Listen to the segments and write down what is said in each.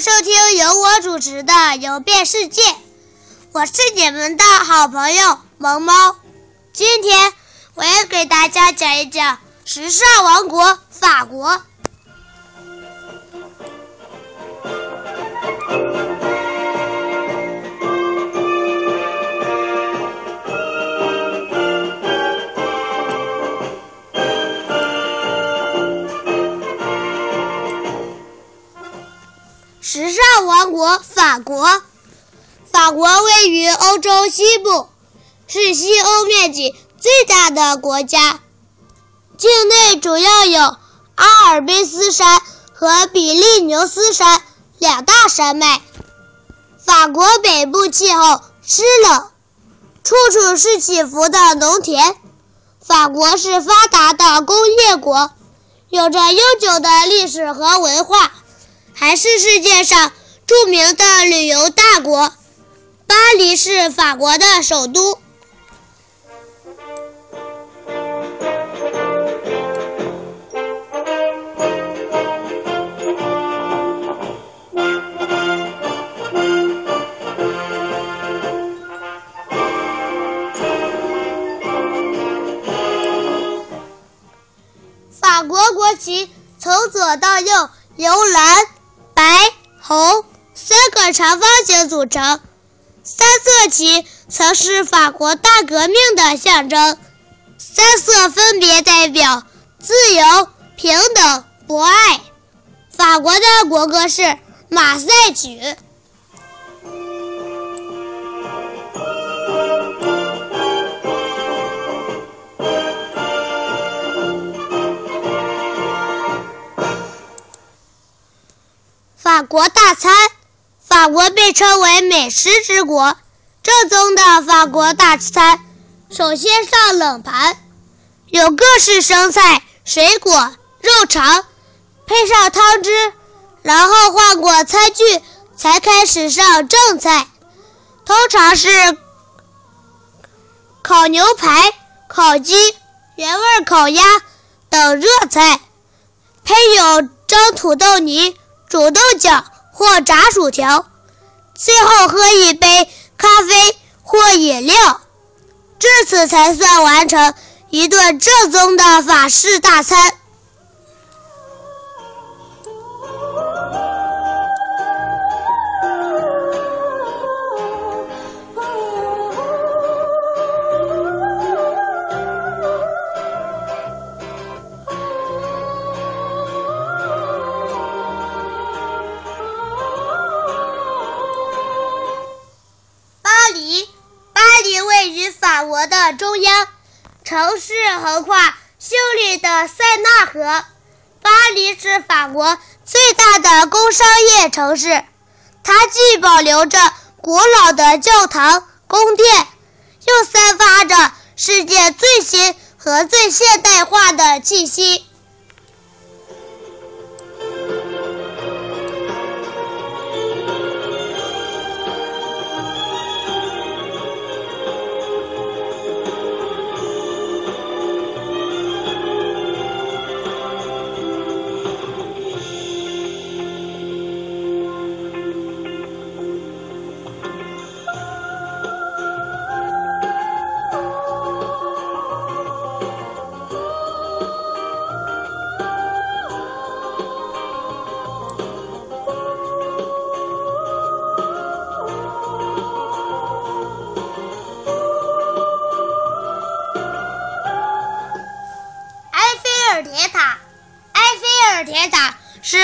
收听由我主持的《游遍世界》，我是你们的好朋友萌猫。今天我要给大家讲一讲时尚王国法国。时尚王国法国，法国位于欧洲西部，是西欧面积最大的国家。境内主要有阿尔卑斯山和比利牛斯山两大山脉。法国北部气候湿冷，处处是起伏的农田。法国是发达的工业国，有着悠久的历史和文化。还是世界上著名的旅游大国，巴黎是法国的首都。法国国旗从左到右由蓝。白、红三个长方形组成，三色旗曾是法国大革命的象征。三色分别代表自由、平等、博爱。法国的国歌是《马赛曲》。法国被称为美食之国。正宗的法国大餐，首先上冷盘，有各式生菜、水果、肉肠，配上汤汁，然后换过餐具，才开始上正菜。通常是烤牛排、烤鸡、原味烤鸭等热菜，配有蒸土豆泥。煮豆角或炸薯条，最后喝一杯咖啡或饮料，至此才算完成一顿正宗的法式大餐。城市横跨秀丽的塞纳河。巴黎是法国最大的工商业城市，它既保留着古老的教堂、宫殿，又散发着世界最新和最现代化的气息。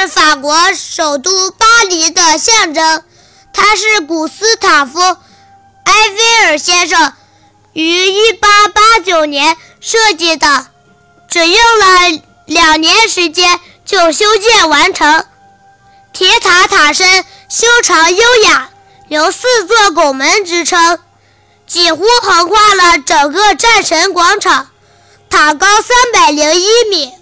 是法国首都巴黎的象征，它是古斯塔夫·埃菲尔先生于1889年设计的，只用了两年时间就修建完成。铁塔塔身修长优雅，由四座拱门支撑，几乎横跨了整个战神广场，塔高301米。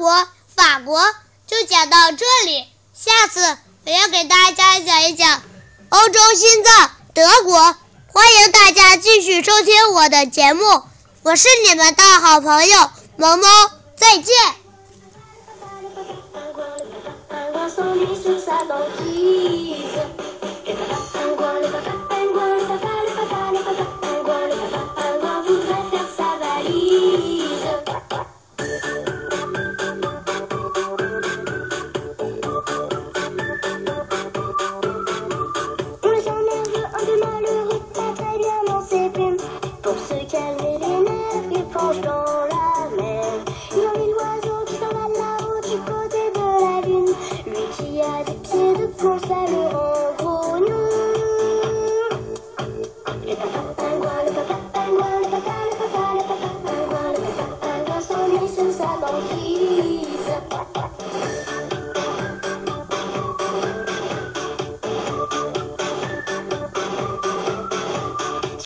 国法国就讲到这里，下次我要给大家讲一讲欧洲心脏德国。欢迎大家继续收听我的节目，我是你们的好朋友萌萌，再见。